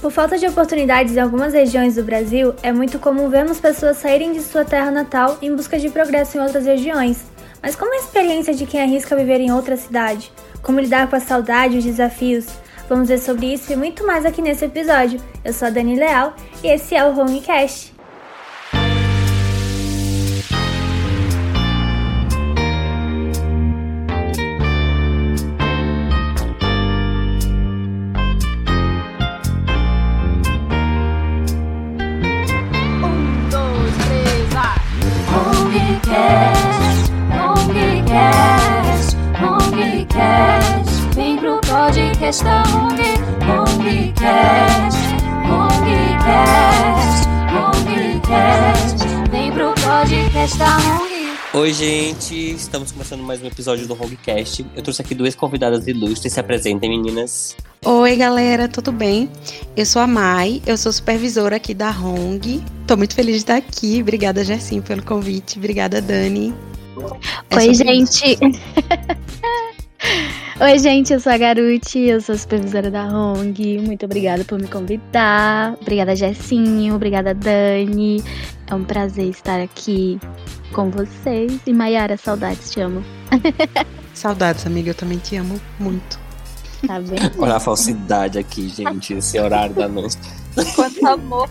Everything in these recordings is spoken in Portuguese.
Por falta de oportunidades em algumas regiões do Brasil, é muito comum vermos pessoas saírem de sua terra natal em busca de progresso em outras regiões. Mas como é a experiência de quem arrisca viver em outra cidade? Como lidar com a saudade e os desafios? Vamos ver sobre isso e muito mais aqui nesse episódio. Eu sou a Dani Leal e esse é o Homecast. ONG, ONGcast, ONGcast, ONGcast, vem pro podcast da ONG. Oi, gente, estamos começando mais um episódio do Hongcast. Eu trouxe aqui duas convidadas ilustres. Se apresentem, meninas. Oi, galera, tudo bem? Eu sou a Mai, eu sou supervisora aqui da Hong. Tô muito feliz de estar aqui. Obrigada, Jessim, pelo convite. Obrigada, Dani. É Oi, gente. Oi, gente, eu sou a Garuti, eu sou supervisora da Hong. Muito obrigada por me convidar. Obrigada, Jessinho. Obrigada, Dani. É um prazer estar aqui com vocês. E Mayara, saudades, te amo. Saudades, amiga, eu também te amo muito. Tá vendo? Olha a falsidade aqui, gente, esse horário da noite. Quanto amor.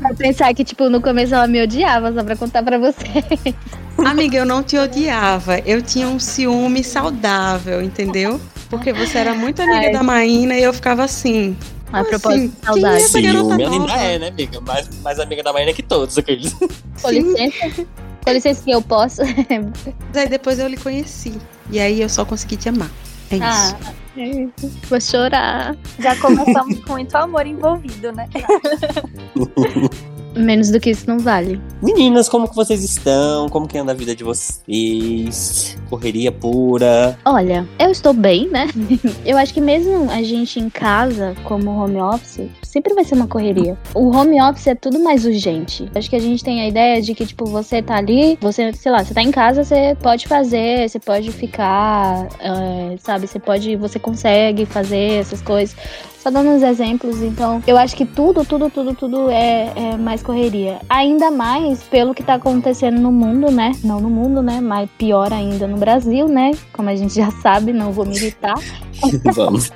Vai pensar que, tipo, no começo ela me odiava, só pra contar pra vocês. Amiga, eu não te odiava. Eu tinha um ciúme saudável, entendeu? Porque você era muito amiga Ai. da Maína e eu ficava assim. A propósito assim, saudade. Ciúme ainda é, né, amiga? Mais, mais amiga da Maína que todos aqueles. Com licença. Com licença que eu posso. Aí depois eu lhe conheci. E aí eu só consegui te amar. É isso. Ah, é isso. Vou chorar. Já começamos com muito amor envolvido, né? Menos do que isso não vale. Meninas, como que vocês estão? Como que anda a vida de vocês? Correria pura? Olha, eu estou bem, né? eu acho que mesmo a gente em casa, como home office, sempre vai ser uma correria. O home office é tudo mais urgente. Acho que a gente tem a ideia de que, tipo, você tá ali, você, sei lá, você tá em casa, você pode fazer, você pode ficar, é, sabe? Você pode, você consegue fazer essas coisas. Só dando uns exemplos, então eu acho que tudo, tudo, tudo, tudo é, é mais correria. Ainda mais pelo que tá acontecendo no mundo, né? Não no mundo, né? Mas pior ainda no Brasil, né? Como a gente já sabe, não vou militar. Vamos.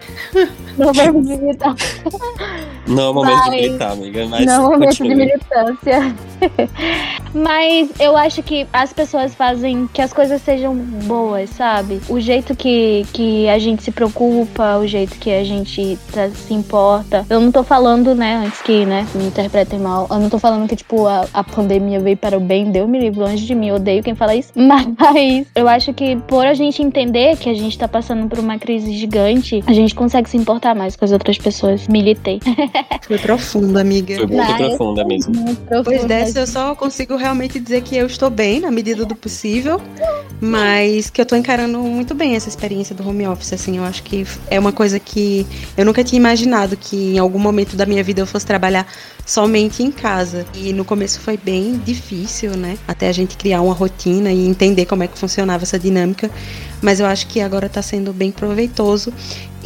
não vamos militar. Não é o momento mas, de militar, amiga. Mas não é o momento de militância. mas eu acho que as pessoas fazem que as coisas sejam boas, sabe? O jeito que, que a gente se preocupa, o jeito que a gente tá se importa. Eu não tô falando, né, antes que, né, me interpretem mal. Eu não tô falando que, tipo, a, a pandemia veio para o bem, deu me livre longe de mim. Odeio quem fala isso. Mas eu acho que por a gente entender que a gente tá passando por uma crise gigante, a gente consegue se importar mais com as outras pessoas. Militei. Foi profunda, amiga. Foi muito profunda mesmo. Muito Depois dessa, eu só consigo realmente dizer que eu estou bem, na medida do possível, mas que eu tô encarando muito bem essa experiência do home office, assim. Eu acho que é uma coisa que eu nunca tinha imaginado que em algum momento da minha vida eu fosse trabalhar somente em casa. E no começo foi bem difícil, né? Até a gente criar uma rotina e entender como é que funcionava essa dinâmica. Mas eu acho que agora tá sendo bem proveitoso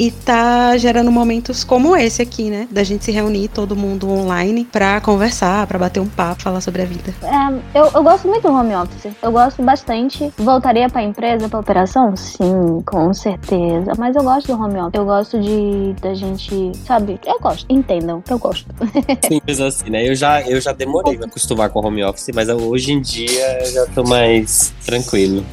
e tá gerando momentos como esse aqui, né? Da gente se reunir todo mundo online pra conversar, pra bater um papo, falar sobre a vida. É, eu, eu gosto muito do home office. Eu gosto bastante. Voltaria pra empresa, pra operação? Sim, com certeza. Mas eu gosto do home office. Eu gosto de da gente, sabe? Eu gosto. Entendam, eu gosto. Simples assim, né? Eu já, eu já demorei pra acostumar com home office, mas hoje em dia eu já tô mais tranquilo.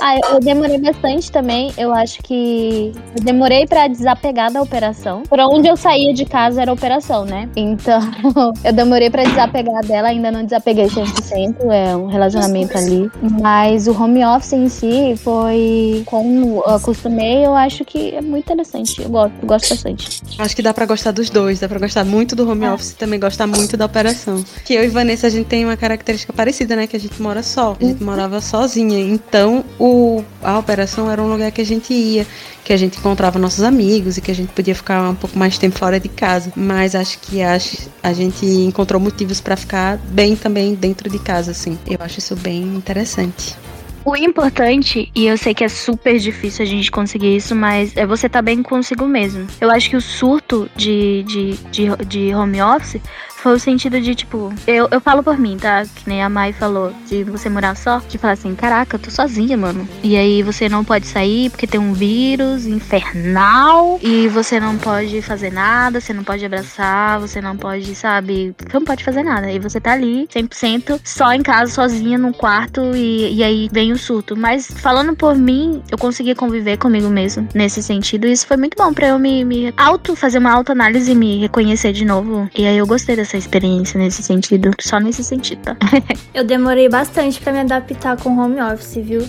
Ah, eu demorei bastante também. Eu acho que eu demorei pra desapegar da operação. Por onde eu saía de casa era operação, né? Então, eu demorei para desapegar dela, ainda não desapeguei 100%, é um relacionamento ali. Mas o home office em si foi, como eu acostumei, eu acho que é muito interessante. Eu gosto, eu gosto bastante. Acho que dá para gostar dos dois, dá para gostar muito do home é. office e também gostar muito da operação. Que eu e Vanessa, a gente tem uma característica parecida, né? Que a gente mora só, a gente uhum. morava sozinha. Então, o, a operação era um lugar que a gente ia que a gente encontrava nossos amigos e que a gente podia ficar um pouco mais tempo fora de casa. Mas acho que a, a gente encontrou motivos para ficar bem também dentro de casa, assim. Eu acho isso bem interessante. O importante, e eu sei que é super difícil a gente conseguir isso, mas é você tá bem consigo mesmo. Eu acho que o surto de, de, de, de home office foi o sentido de, tipo, eu, eu falo por mim, tá? Que nem a Mai falou, de você morar só, de falar assim, caraca, eu tô sozinha, mano. E aí você não pode sair porque tem um vírus infernal e você não pode fazer nada, você não pode abraçar, você não pode, sabe? Você não pode fazer nada. E você tá ali, 100%, só em casa, sozinha, num quarto e, e aí vem o surto. Mas falando por mim, eu consegui conviver comigo mesmo nesse sentido. E isso foi muito bom pra eu me, me auto, fazer uma autoanálise e me reconhecer de novo. E aí eu gostei dessa experiência nesse sentido. Só nesse sentido, tá? Eu demorei bastante pra me adaptar com home office, viu?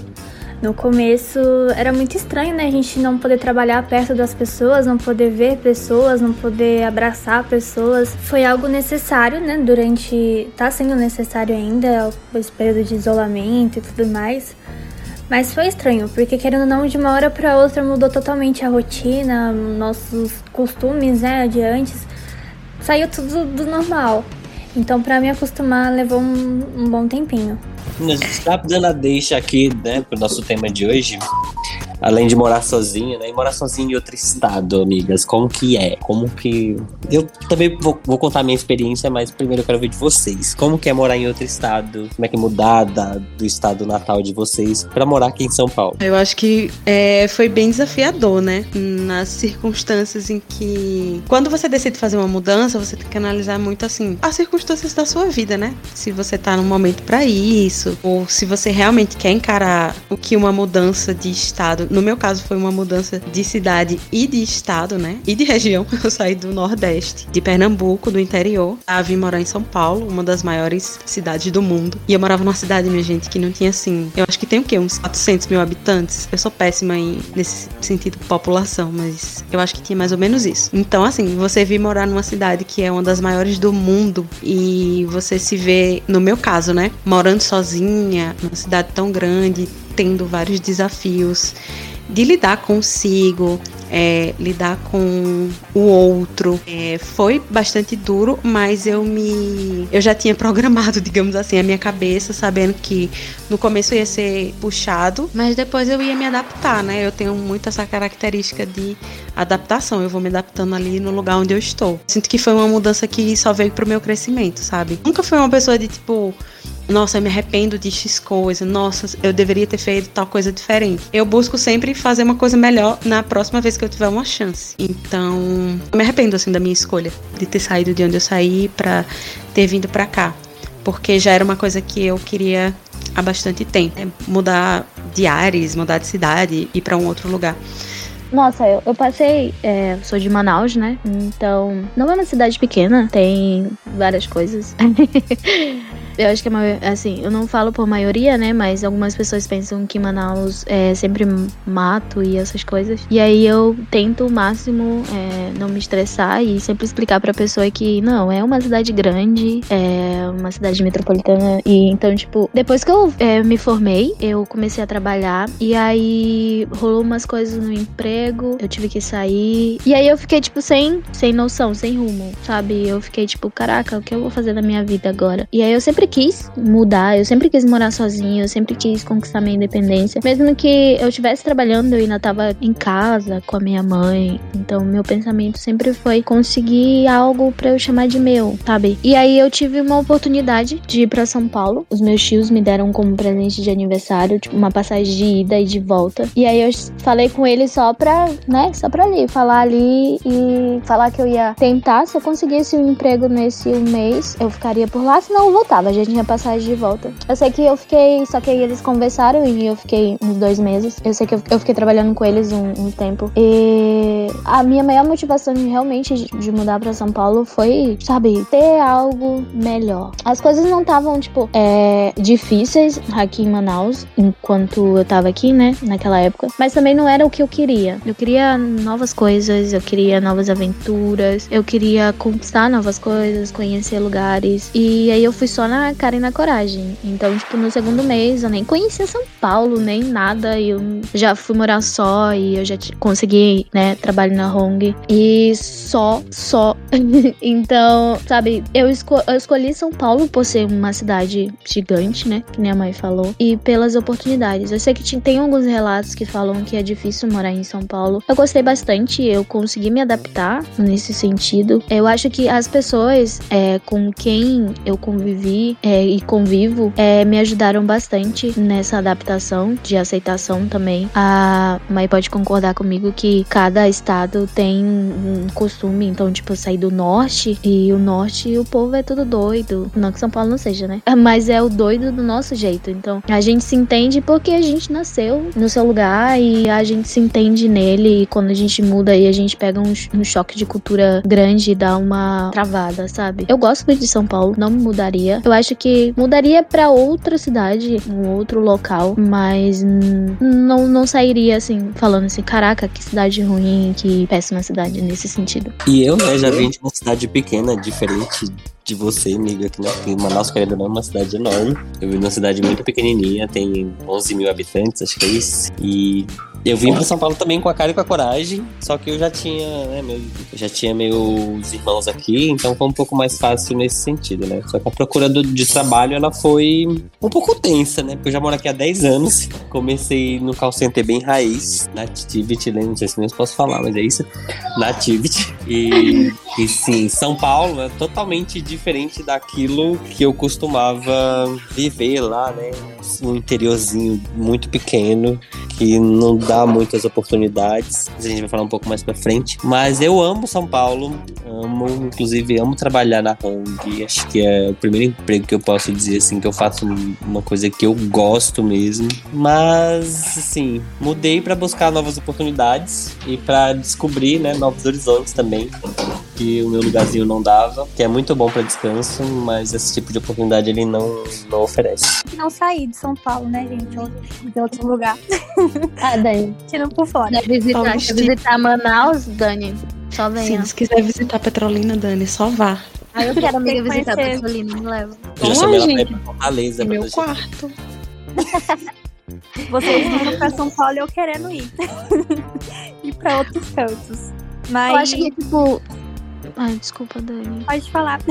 No começo era muito estranho, né? A gente não poder trabalhar perto das pessoas, não poder ver pessoas, não poder abraçar pessoas. Foi algo necessário, né? Durante. tá sendo necessário ainda, esse período de isolamento e tudo mais. Mas foi estranho, porque querendo ou não, de uma hora para outra mudou totalmente a rotina, nossos costumes, né, de antes. Saiu tudo do normal. Então, para me acostumar, levou um, um bom tempinho. Já dando a deixa aqui, né, pro nosso tema de hoje. Além de morar sozinha, né? E morar sozinha em outro estado, amigas. Como que é? Como que. Eu também vou, vou contar a minha experiência, mas primeiro eu quero ver de vocês. Como que é morar em outro estado? Como é que é mudar da, do estado natal de vocês pra morar aqui em São Paulo? Eu acho que é, foi bem desafiador, né? Nas circunstâncias em que. Quando você decide fazer uma mudança, você tem que analisar muito assim as circunstâncias da sua vida, né? Se você tá num momento pra isso, ou se você realmente quer encarar o que uma mudança de estado. No meu caso, foi uma mudança de cidade e de estado, né? E de região. Eu saí do Nordeste, de Pernambuco, do interior. Ah, vim morar em São Paulo, uma das maiores cidades do mundo. E eu morava numa cidade, minha gente, que não tinha assim. Eu acho que tem o quê? Uns 400 mil habitantes. Eu sou péssima em, nesse sentido população, mas eu acho que tinha mais ou menos isso. Então, assim, você vir morar numa cidade que é uma das maiores do mundo e você se vê, no meu caso, né? Morando sozinha, numa cidade tão grande, tendo vários desafios de lidar consigo, é, lidar com o outro. É, foi bastante duro, mas eu me. Eu já tinha programado, digamos assim, a minha cabeça, sabendo que no começo ia ser puxado, mas depois eu ia me adaptar, né? Eu tenho muito essa característica de adaptação. Eu vou me adaptando ali no lugar onde eu estou. Sinto que foi uma mudança que só veio pro meu crescimento, sabe? Nunca fui uma pessoa de tipo nossa, eu me arrependo de X coisa, nossa, eu deveria ter feito tal coisa diferente. Eu busco sempre fazer uma coisa melhor na próxima vez que eu tiver uma chance. Então, eu me arrependo assim da minha escolha de ter saído de onde eu saí para ter vindo para cá, porque já era uma coisa que eu queria há bastante tempo, né? mudar de ares, mudar de cidade, ir para um outro lugar. Nossa, eu, eu passei. É, sou de Manaus, né? Então, não é uma cidade pequena, tem várias coisas. eu acho que maioria, assim, eu não falo por maioria, né? Mas algumas pessoas pensam que Manaus é sempre mato e essas coisas. E aí eu tento o máximo é, não me estressar e sempre explicar pra pessoa que não, é uma cidade grande, é uma cidade metropolitana. E então, tipo, depois que eu é, me formei, eu comecei a trabalhar e aí rolou umas coisas no emprego, eu tive que sair. E aí eu fiquei, tipo, sem, sem noção, sem rumo, sabe? Eu fiquei, tipo, caraca, o que eu vou fazer na minha vida agora? E aí eu sempre quis mudar, eu sempre quis morar sozinha, eu sempre quis conquistar minha independência. Mesmo que eu estivesse trabalhando, eu ainda tava em casa com a minha mãe. Então, meu pensamento sempre foi conseguir algo para eu chamar de meu, sabe? E aí eu tive uma oportunidade de ir para São Paulo. Os meus tios me deram como presente de aniversário, tipo, uma passagem de ida e de volta. E aí eu falei com eles só pra né, só pra ali, falar ali e falar que eu ia tentar. Se eu conseguisse um emprego nesse um mês, eu ficaria por lá, senão eu voltava, já tinha passagem de volta. Eu sei que eu fiquei, só que aí eles conversaram e eu fiquei uns dois meses. Eu sei que eu, eu fiquei trabalhando com eles um, um, tempo. E a minha maior motivação de realmente de, de mudar pra São Paulo foi, sabe, ter algo melhor. As coisas não estavam, tipo, é, difíceis aqui em Manaus, enquanto eu tava aqui, né, naquela época. Mas também não era o que eu queria. Eu queria novas coisas, eu queria novas aventuras, eu queria conquistar novas coisas, conhecer lugares. E aí eu fui só na na cara e na coragem. Então, tipo, no segundo mês eu nem conhecia São Paulo, nem nada. E eu já fui morar só e eu já consegui, né, trabalho na Hong. E só, só. então, sabe, eu, esco- eu escolhi São Paulo por ser uma cidade gigante, né? Que minha mãe falou. E pelas oportunidades. Eu sei que tem alguns relatos que falam que é difícil morar em São Paulo. Eu gostei bastante, eu consegui me adaptar nesse sentido. Eu acho que as pessoas é, com quem eu convivi é, e convivo é, me ajudaram bastante nessa adaptação de aceitação também. A mãe pode concordar comigo que cada estado tem um costume, então, tipo, eu saí do norte e o norte o povo é tudo doido. Não que São Paulo não seja, né? Mas é o doido do nosso jeito. Então, a gente se entende porque a gente nasceu no seu lugar e a gente se entende nele. E quando a gente muda e a gente pega um, um choque de cultura grande e dá uma travada, sabe? Eu gosto muito de São Paulo, não me mudaria. Eu acho que mudaria pra outra cidade, um outro local, mas não, não sairia assim, falando assim, caraca, que cidade ruim, que péssima cidade nesse sentido. E eu, né, já vim de uma cidade pequena, diferente de você, amiga, né? Porque Manaus, querendo não, é uma cidade enorme. Eu vim numa cidade muito pequenininha, tem 11 mil habitantes, acho que é isso. E eu vim pra São Paulo também com a cara e com a coragem, só que eu já tinha, né, meu, eu já tinha meus irmãos aqui, então foi um pouco mais fácil nesse sentido, né? Só que a procura do- de trabalho, ela foi um pouco tensa, né? Porque eu já moro aqui há 10 anos, comecei no call center bem raiz, na Activity, né? não sei se nem posso falar, mas é isso, na Activity. E, e sim, São Paulo é totalmente diferente daquilo que eu costumava viver lá, né? Um interiorzinho muito pequeno, que não dá muitas oportunidades. A gente vai falar um pouco mais pra frente. Mas eu amo São Paulo, amo, inclusive amo trabalhar na Hong. Acho que é o primeiro emprego que eu posso dizer assim que eu faço uma coisa que eu gosto mesmo. Mas assim, mudei pra buscar novas oportunidades e pra descobrir, né, novos horizontes também. Que o meu lugarzinho não dava, que é muito bom pra descanso, mas esse tipo de oportunidade ele não, não oferece. Não sair de São Paulo, né, gente? Ou de outro lugar. Ah, Dani, Tirando por fora. quer visitar, quer visitar Manaus, Dani? Só venha. se quiser visitar Petrolina, Dani, só vá. Ah, eu quero amiga visitar. Petrolina, me leva. Eu já chamei lá, ela pra ir pra Fortaleza É pra meu quarto. Vocês vindo pra São Paulo e eu querendo ir. ir pra outros cantos. Mas Eu acho que, tipo. Ai, desculpa, Dani. pode falar.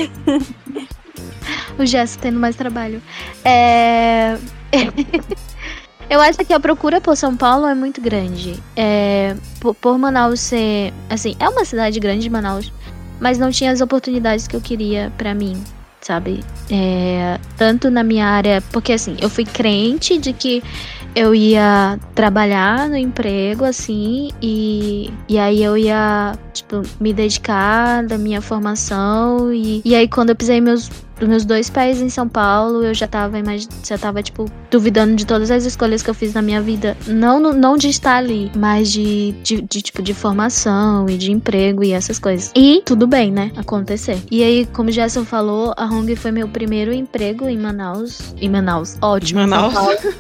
O Gesso tendo mais trabalho. É. Eu acho que a procura por São Paulo é muito grande. É, por, por Manaus ser. Assim, é uma cidade grande, Manaus. Mas não tinha as oportunidades que eu queria pra mim, sabe? É, tanto na minha área. Porque assim, eu fui crente de que eu ia trabalhar no emprego, assim, e, e aí eu ia, tipo, me dedicar da minha formação. E, e aí, quando eu pisei meus, dos meus dois pés em São Paulo, eu já tava, já tava, tipo, duvidando de todas as escolhas que eu fiz na minha vida. Não, não de estar ali, mas de, de, de, tipo, de formação e de emprego e essas coisas. E tudo bem, né? Acontecer. E aí, como o Gerson falou, a Hong foi meu primeiro emprego em Manaus. Em Manaus. Ótimo. De Manaus.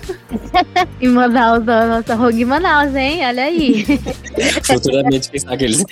Em Manaus, a nossa Hong em Manaus, hein? Olha aí. Futuramente, quem sabe aqueles.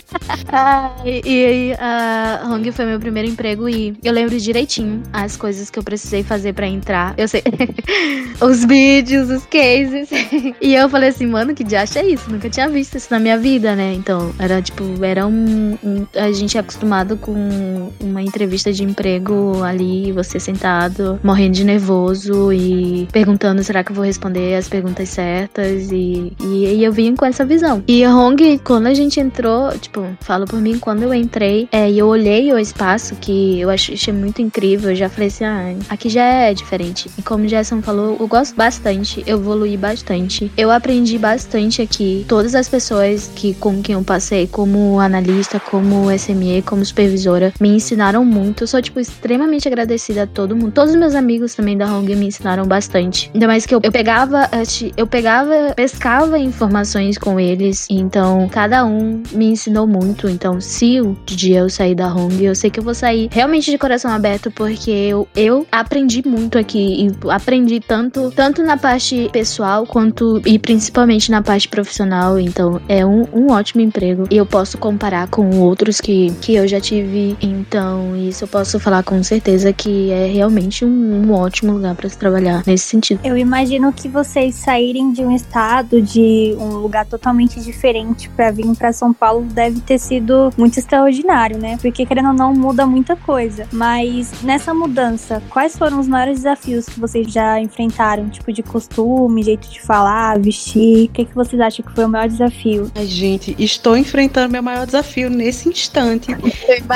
Ah, e, e aí, a Hong foi meu primeiro emprego e eu lembro direitinho as coisas que eu precisei fazer pra entrar. Eu sei. os vídeos, os cases. e eu falei assim, mano, que diacho é isso? Nunca tinha visto isso na minha vida, né? Então, era tipo, era um. um- a gente é acostumado com uma entrevista de emprego ali, você sentado, morrendo de nervoso e perguntando: será que eu vou responder as perguntas certas? E, e, e eu vim com essa visão. E Hong, quando a gente entrou, tipo, falo por mim, quando eu entrei é, e eu olhei o espaço, que eu achei muito incrível, eu já falei assim: ah, aqui já é diferente. E como o Gerson falou, eu gosto bastante, eu evoluí bastante. Eu aprendi bastante aqui. Todas as pessoas que com quem eu passei, como analista, como SME, como supervisora, me ensinaram muito. Eu sou, tipo, extremamente agradecida a todo mundo. Todos os meus amigos também da Hong me ensinaram bastante. Ainda mais que eu, eu pegava, eu pegava, pescava informações com eles, então cada um me ensinou muito. Então, se o dia eu sair da Hong, eu sei que eu vou sair realmente de coração aberto, porque eu, eu aprendi muito aqui e aprendi tanto, tanto na parte pessoal quanto e principalmente na parte profissional. Então, é um, um ótimo emprego e eu posso comparar com outros que, que eu já tive. Então, isso eu posso falar com certeza que é realmente um, um ótimo lugar para se trabalhar nesse sentido. Eu imagino que vocês saírem de um estado, de um lugar totalmente diferente para vir para São Paulo deve ter sido muito extraordinário, né? Porque querendo ou não muda muita coisa. Mas nessa mudança, quais foram os maiores desafios que vocês já enfrentaram? Tipo de costume, jeito de falar, vestir? O que, que vocês acham que foi o maior desafio? Ai, gente, estou enfrentando meu maior desafio nesse instante.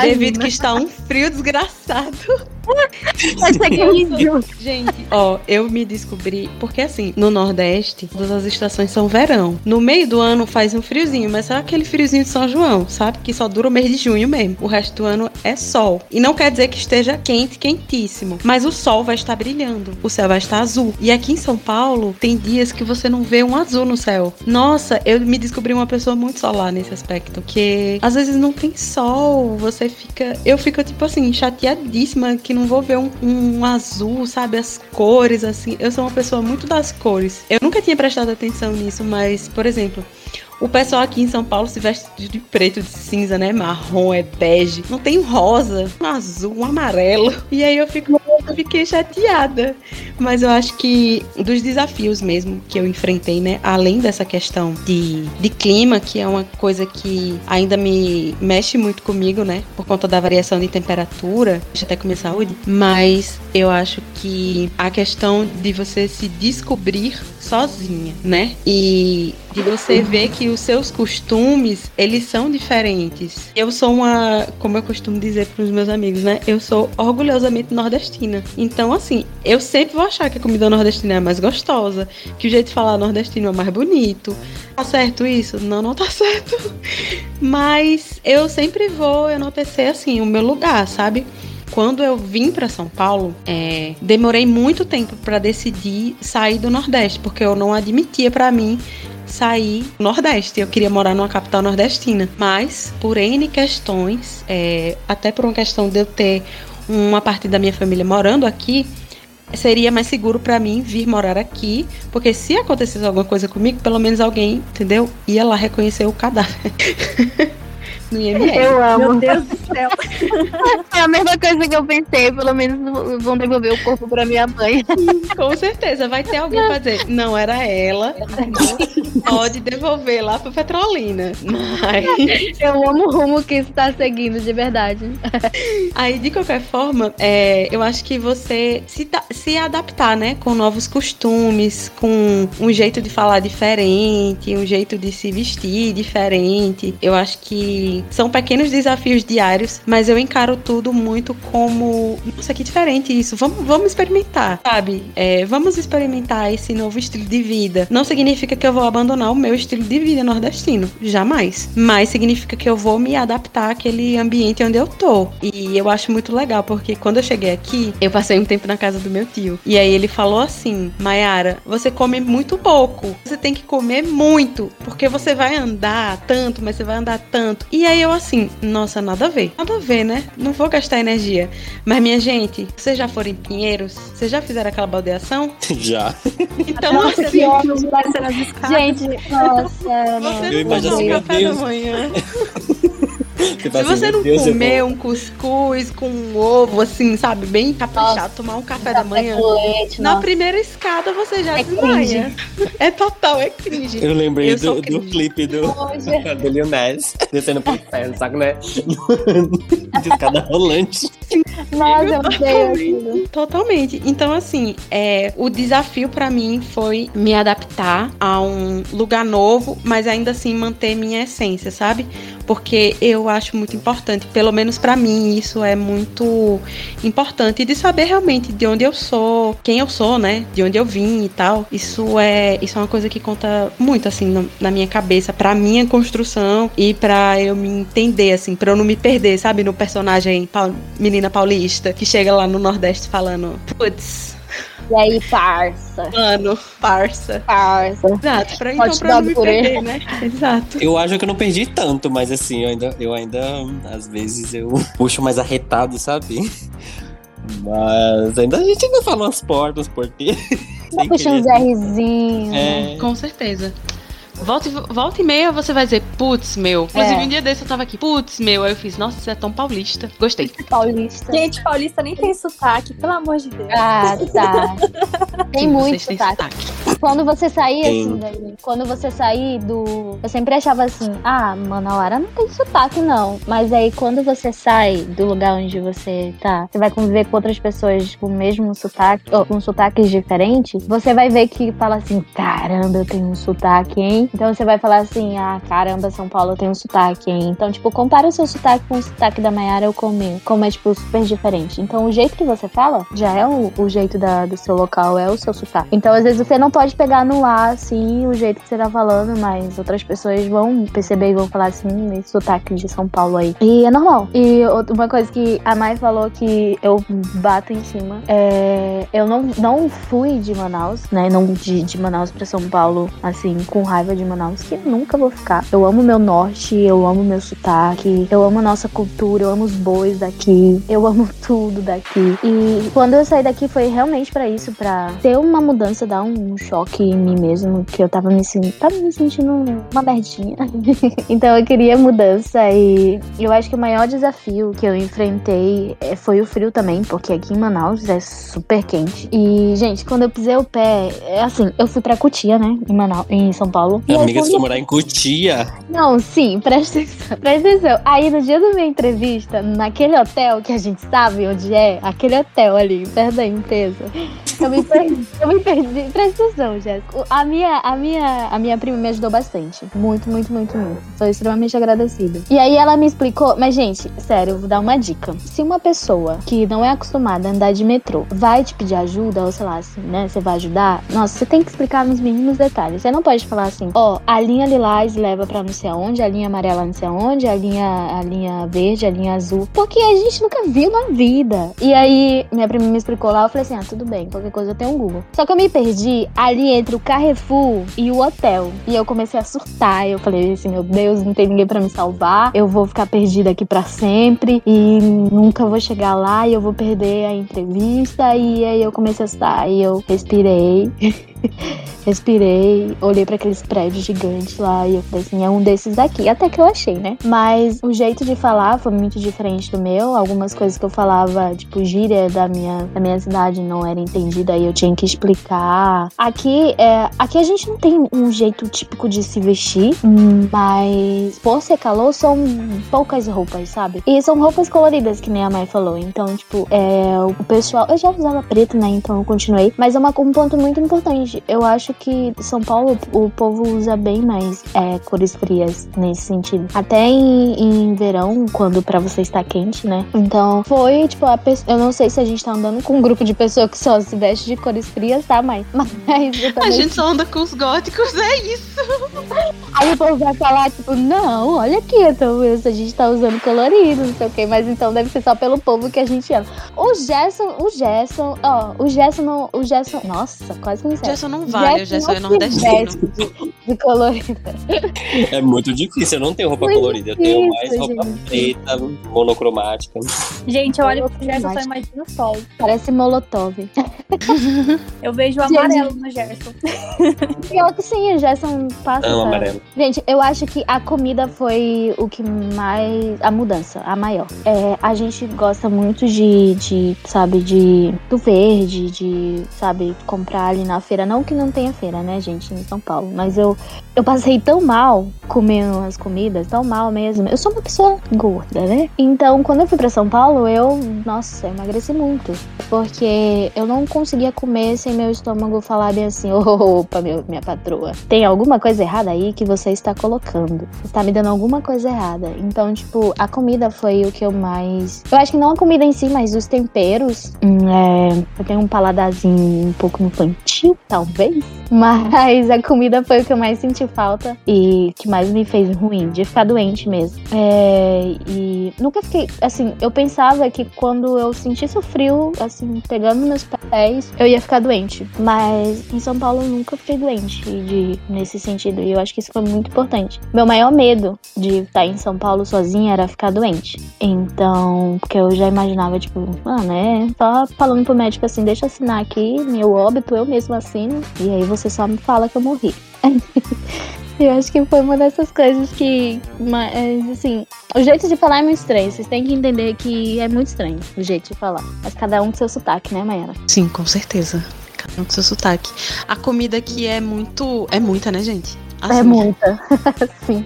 Devido que está um frio desgraçado. Gente, ó, eu me descobri. Porque assim, no Nordeste, todas as estações são verão. No meio do ano faz um friozinho, mas é aquele friozinho de São João, sabe? Que só dura o mês de junho mesmo. O resto do ano é sol. E não quer dizer que esteja quente, quentíssimo. Mas o sol vai estar brilhando. O céu vai estar azul. E aqui em São Paulo, tem dias que você não vê um azul no céu. Nossa, eu me descobri uma pessoa muito solar nesse aspecto. Que às vezes não tem sol. Você fica. Eu fico, tipo assim, chateadíssima que não vou ver um, um azul, sabe? As cores, assim. Eu sou uma pessoa muito das cores. Eu nunca tinha prestado atenção nisso, mas, por exemplo. O pessoal aqui em São Paulo se veste de preto, de cinza, né? Marrom, é bege. Não tem um rosa, um azul, um amarelo. E aí eu fico, eu fiquei chateada. Mas eu acho que dos desafios mesmo que eu enfrentei, né? Além dessa questão de, de clima, que é uma coisa que ainda me mexe muito comigo, né? Por conta da variação de temperatura, deixa até com minha saúde. Mas eu acho que a questão de você se descobrir sozinha, né? E de você ver que os seus costumes, eles são diferentes. Eu sou uma, como eu costumo dizer para os meus amigos, né? Eu sou orgulhosamente nordestina. Então, assim, eu sempre vou achar que a comida nordestina é mais gostosa, que o jeito de falar nordestino é mais bonito. Tá certo isso? Não, não tá certo. Mas eu sempre vou enaltecer, assim, o meu lugar, sabe? quando eu vim para São Paulo, é, demorei muito tempo para decidir sair do Nordeste, porque eu não admitia para mim sair do Nordeste. Eu queria morar numa capital nordestina, mas por N questões, é, até por uma questão de eu ter uma parte da minha família morando aqui, seria mais seguro para mim vir morar aqui, porque se acontecesse alguma coisa comigo, pelo menos alguém, entendeu? Ia lá reconhecer o cadáver. no IML. Eu amo. Meu Deus do céu. É a mesma coisa que eu pensei, pelo menos vão devolver o corpo pra minha mãe. Com certeza, vai ter alguém pra dizer, não era ela, pode devolver lá pra Petrolina. Mas... Eu amo o rumo que isso tá seguindo, de verdade. Aí, de qualquer forma, é, eu acho que você se, se adaptar, né? Com novos costumes, com um jeito de falar diferente, um jeito de se vestir diferente. Eu acho que são pequenos desafios diários, mas eu encaro tudo muito como, nossa, que diferente isso. Vamos, vamos experimentar, sabe? É, vamos experimentar esse novo estilo de vida. Não significa que eu vou abandonar o meu estilo de vida nordestino, jamais. Mas significa que eu vou me adaptar àquele ambiente onde eu tô. E eu acho muito legal, porque quando eu cheguei aqui, eu passei um tempo na casa do meu tio. E aí ele falou assim: Mayara, você come muito pouco. Você tem que comer muito, porque você vai andar tanto, mas você vai andar tanto. E aí eu assim, nossa, nada a ver. Nada a ver, né? Não vou gastar energia. Mas, minha gente, vocês já foram em Pinheiros? Vocês já fizeram aquela baldeação? Já. Então, Nossa, assim, que ódio. Gente, nossa, você não. Eu imagino meu café da manhã. Você Se fala assim, você não Deus, eu comer um cuscuz com um ovo, assim, sabe? Bem caprichado, tomar um café da manhã. Leite, Na nossa. primeira escada você já É desmaia. É total, é cringe. Eu lembrei Eu do, do cringe. clipe do, do Lil Nas descendo pro inferno, sabe, né? De escada rolante. Nossa, aquilo. Totalmente. Então, assim, é, o desafio pra mim foi me adaptar a um lugar novo, mas ainda assim manter minha essência, sabe? Porque eu acho muito importante, pelo menos pra mim, isso é muito importante de saber realmente de onde eu sou, quem eu sou, né? De onde eu vim e tal. Isso é, isso é uma coisa que conta muito assim no- na minha cabeça, pra minha construção e pra eu me entender assim, pra eu não me perder, sabe, no personagem menina paulista que chega lá no Nordeste falando, putz, E aí, parça? Mano, parça. Parça. Exato, pra, então, pra não me perder, né? Exato. Eu acho que eu não perdi tanto, mas assim, eu ainda, eu ainda às vezes eu puxo mais arretado, sabe? Mas ainda a gente ainda fala umas portas, uns porteiros. sem Puxa uns querer. Rzinhos. É, Com certeza. Volta, e- volta e meia você vai dizer, putz, meu. Inclusive, É. um dia desse eu tava aqui, putz, meu. Aí eu fiz, nossa, você é tão paulista. Gostei. Paulista. Gente, paulista nem tem sotaque, pelo amor de Deus. Ah, tá. Tem Sim, muito têm sotaque. Quando você sair, assim, daí, quando você sair do. Eu sempre achava assim, ah, Manauara não tem sotaque, não. Mas aí quando você sai do lugar onde você tá, você vai conviver com outras pessoas com o mesmo sotaque, ou com sotaques diferentes, você vai ver que fala assim, caramba, eu tenho um sotaque, hein? Então você vai falar assim, ah, caramba, São Paulo tem um sotaque, hein? Então, tipo, compara o seu sotaque com o sotaque da Maiara ou com o meu, como é, tipo, super diferente. Então, o jeito que você fala já é o, o jeito da, do seu local, é o seu sotaque. Então, às vezes, você não pode pegar no ar, assim, o jeito que você tá falando, mas outras pessoas vão perceber e vão falar assim, "Hum, esse sotaque de São Paulo aí. E é normal. E uma coisa que a Mai falou que eu bato em cima, é... Eu não, não fui de Manaus, né? Não de, de Manaus pra São Paulo, assim, com raiva de Manaus, que nunca vou ficar. Eu amo meu norte, eu amo meu sotaque, eu amo a nossa cultura, eu amo os bois daqui, eu amo tudo daqui. E quando eu saí daqui foi realmente pra isso, pra ter uma mudança, dar um choque em mim mesmo, que eu tava me sentindo, tava me sentindo uma merdinha. então eu queria mudança e eu acho que o maior desafio que eu enfrentei eh, foi o frio também, porque aqui em Manaus é super quente. E, gente, quando eu pisei o pé, é assim, eu fui pra Cutia, né, em Manaus, em São Paulo. Aí, amiga, for morar em Cutia, não, sim, presta atenção. Presta atenção. Aí no dia da minha entrevista, naquele hotel que a gente sabe onde é, aquele hotel ali, perto da empresa, eu me perdi. Eu me perdi. Presta atenção, Jéssica. O- A minha, a, minha, a minha prima me ajudou bastante. Muito, muito, muito, muito. Sou extremamente agradecida. E aí ela me explicou. Mas, gente, sério, vou dar uma dica. Se uma pessoa que não é acostumada a andar de metrô vai te pedir ajuda, ou sei lá, assim, né? Você vai ajudar, nossa, você tem que explicar nos mínimos detalhes. Você não pode falar assim, ó, a linha lilás leva pra não sei aonde, a linha amarela não sei aonde, a linha, a linha verde, a linha azul. Porque a gente nunca viu na vida. E aí, minha prima me explicou lá, eu falei assim, ah, tudo bem, qualquer coisa eu tenho um Google. Só que eu me perdi ali entre o Carrefour e o hotel. E eu comecei a surtar. Eu falei assim, meu Deus, não tem ninguém pra me salvar. Eu vou ficar perdida aqui pra sempre e nunca vou chegar lá e eu vou perder a entrevista. E aí eu comecei a surtar. E eu respirei. Respirei, olhei pra aqueles prédios gigantes lá e eu falei assim, é um desses daqui. Até que eu achei, né? Mas o jeito de falar foi muito diferente do meu. Algumas coisas que eu falava, tipo, gíria da minha, da minha cidade não era entendida aí eu tinha que explicar. Aqui, é, aqui a gente não tem um jeito típico de se vestir, mas por ser calor, são poucas roupas, sabe? E são roupas coloridas, que nem a Mai falou. Então, tipo, é, o pessoal. Eu já usava preto, né? Então eu continuei. Mas é uma, um ponto muito importante. Eu acho que São Paulo, o povo usa bem mais é, cores frias nesse sentido. Até em, em verão, quando pra você está quente, né? Então, foi, tipo, a. Eu não sei se a gente tá andando com um grupo de pessoas que só se veste de cores frias, tá? Mas, mas eu A também gente só anda com os góticos, é isso. Aí o povo vai falar, tipo, não, olha aqui, então, a gente tá usando colorido, não sei o quê, mas então deve ser só pelo povo que a gente ama. O Gerson, o Gerson, ó, o Gerson não, o Gerson, nossa, quase que me Gerson não vale, o Gerson é não nordestino. De, de colorido. é muito difícil. Eu não tenho roupa Muito colorida, eu tenho mais difícil, roupa gente. preta, monocromática. Gente, eu olho pro Gerson, Mas- só imagino o sol. Parece Molotov. Eu vejo o Gente. amarelo no Gerson. Pior que sim, o Gerson passa. Amo essa- amarelo. Gente, eu acho que a comida foi o que mais. A mudança, a maior. É, a gente gosta muito de, de, sabe, de. do verde, de, sabe, comprar ali na feira. Não que não tenha feira, né, gente, em São Paulo. Mas eu, eu passei tão mal comendo as comidas, tão mal mesmo. Eu sou uma pessoa gorda, né? Então, quando eu fui pra São Paulo, eu, nossa, eu emagreci muito. Porque eu não conseguia comer sem meu estômago falar bem assim: opa, meu, minha patroa, tem alguma coisa errada aí que você está colocando. Está me dando alguma coisa errada. Então, tipo, a comida foi o que eu mais. Eu acho que não a comida em si, mas os temperos. Hum, é, Eu tenho um paladarzinho um pouco infantil, talvez. Mas a comida foi o que eu mais senti falta e que mais me fez ruim, de ficar doente mesmo. É, e nunca fiquei, assim, eu pensava que quando eu sentisse o frio, assim, pegando meus pés, eu ia ficar doente. Mas em São Paulo eu nunca fiquei doente de, nesse sentido. E eu acho que isso foi muito importante. Meu maior medo de estar em São Paulo sozinha era ficar doente. Então, porque eu já imaginava, tipo, mano, é só falando pro médico assim, deixa eu assinar aqui, meu óbito, eu mesmo E aí você só me fala que eu morri. Eu acho que foi uma dessas coisas que, mas, assim, o jeito de falar é muito estranho. Vocês têm que entender que é muito estranho o jeito de falar. Mas cada um com seu sotaque, né, Mayara? Sim, com certeza. Cada um com seu sotaque. A comida aqui é muito. É muita, né, gente? é Assim, muita. Sim.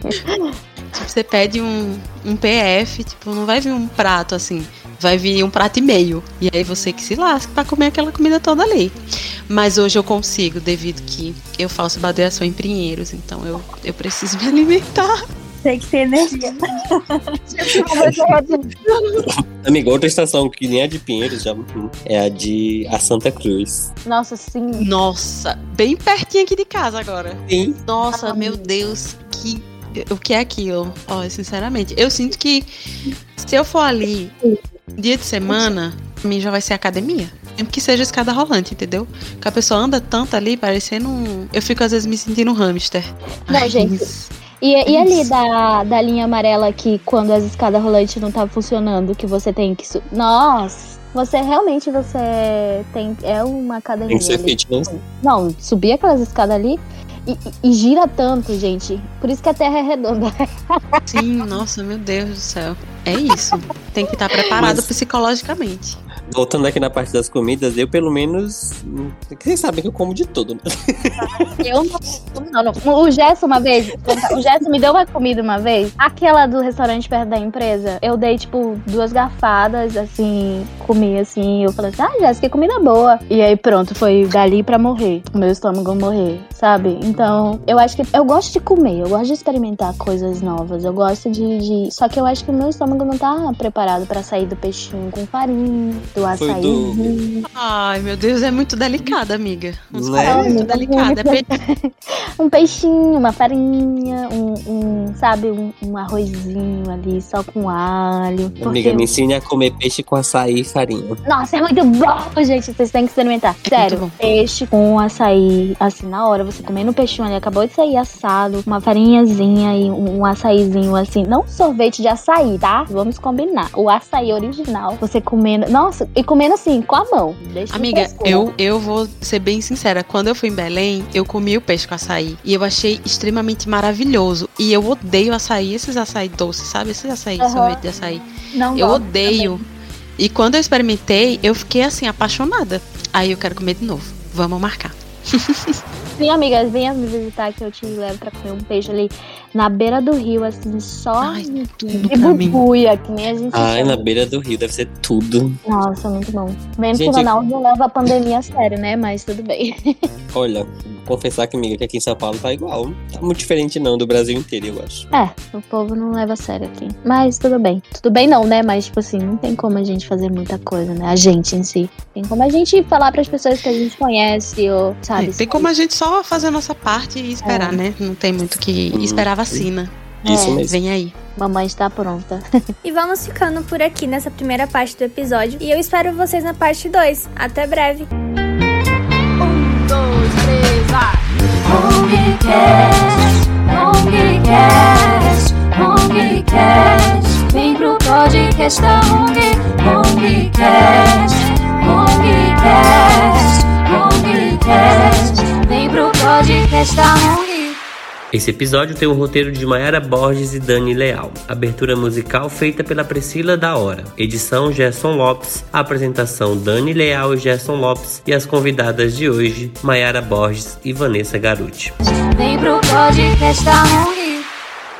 Tipo, você pede um, um PF, tipo, não vai vir um prato assim. Vai vir um prato e meio. E aí você que se lasca pra comer aquela comida toda ali. Mas hoje eu consigo, devido que eu faço badeação em Pinheiros. Então eu, eu preciso me alimentar. Tem que ter energia. Amiga, outra estação que nem a de Pinheiros já é a de a Santa Cruz. Nossa, sim. Nossa, bem pertinho aqui de casa agora. Sim. Nossa, meu Deus, que. O que é aquilo? Ó, sinceramente, eu sinto que se eu for ali dia de semana, pra mim já vai ser academia. Mesmo que seja escada rolante, entendeu? Que a pessoa anda tanto ali, parecendo um. Eu fico às vezes me sentindo um hamster. Não, Ai, gente. isso. E, e ali Isso. da, da linha amarela que quando as escadas rolantes não estavam funcionando, que você tem que. Su... Nossa! Você realmente você tem. É uma academia. Tem que ser ali. fitness. Não, subir aquelas escadas ali e, gira tanto, gente. Por isso que a terra é redonda. Sim, nossa, meu Deus do céu. É isso. Tem que estar preparado Mas- psicologicamente. Voltando aqui na parte das comidas, eu pelo menos. Vocês sabem que eu como de tudo, né? Eu não, não, não. O Gerson, uma vez, o Gerson me deu uma comida uma vez, aquela do restaurante perto da empresa. Eu dei, tipo, duas garfadas, assim, comi assim. Eu falei assim, ah, Jéssica, que comida boa. E aí, pronto, foi dali pra morrer. O meu estômago morrer, sabe? Então, eu acho que. Eu gosto de comer, eu gosto de experimentar coisas novas. Eu gosto de. de- Só que eu acho que o meu estômago não tá preparado pra sair do peixinho com farinha, do Foi açaí. do- Ai, meu Deus, é muito delicada, amiga. Uns é muito delicada. É pe- um peixinho, uma farinha, um, um, sabe, um, um arrozinho ali só com alho. Porque, Amiga, me ensine a comer peixe com açaí e farinha. nossa, é muito bom, gente. Vocês têm que experimentar. É Sério, peixe com açaí, assim, na hora, você comendo o peixinho ali, acabou de sair assado, uma farinhazinha e um, um açaizinho, assim. Não sorvete de açaí, tá? Vamos combinar. O açaí original, você comendo. Nossa, e comendo assim, com a mão. Amiga, eu, eu vou ser bem sincera. Quando eu fui em Belém, eu comi o peixe com açaí. E eu achei extremamente maravilhoso. E eu odeio açaí, esses açaí doces, sabe? Esses açaí, Aham. sorvete de açaí. Não Eu gosto odeio. E quando eu experimentei, eu fiquei assim, apaixonada. Aí eu quero comer de novo. Vamos marcar. Sim, amiga, venha me visitar que eu te levo pra comer um peixe ali na beira do rio, assim, só Ai, tudo de bubuia, que nem a gente Ai, chama. na beira do rio deve ser tudo. Nossa, muito bom. Menos que o Ronaldo não leva a pandemia a sério, né? Mas tudo bem. Olha, vou confessar que, amiga, que aqui em São Paulo tá igual. Tá muito diferente não do Brasil inteiro, eu acho. É, o povo não leva a sério aqui. Mas tudo bem. Tudo bem não, né? Mas, tipo assim, não tem como a gente fazer muita coisa, né? A gente em si. Tem como a gente falar pras pessoas que a gente conhece, ou, sabe? É, tem como a gente só fazer a nossa parte e esperar, né? Não tem muito que esperar vacina. Isso É. mesmo. Vem aí. Mamãe está pronta. E vamos ficando por aqui nessa primeira parte do episódio. E eu espero vocês na parte 2. Até breve! Longcast, Longcast, Longcast. Vem pro podcast da Long, Longcast, Longcast, Longcast. Vem pro podcast da Long. Esse episódio tem o roteiro de Mayara Borges e Dani Leal. Abertura musical feita pela Priscila da Hora. Edição Gerson Lopes. Apresentação Dani Leal e Gerson Lopes. E as convidadas de hoje, Mayara Borges e Vanessa Garuti. Vem pro podcast.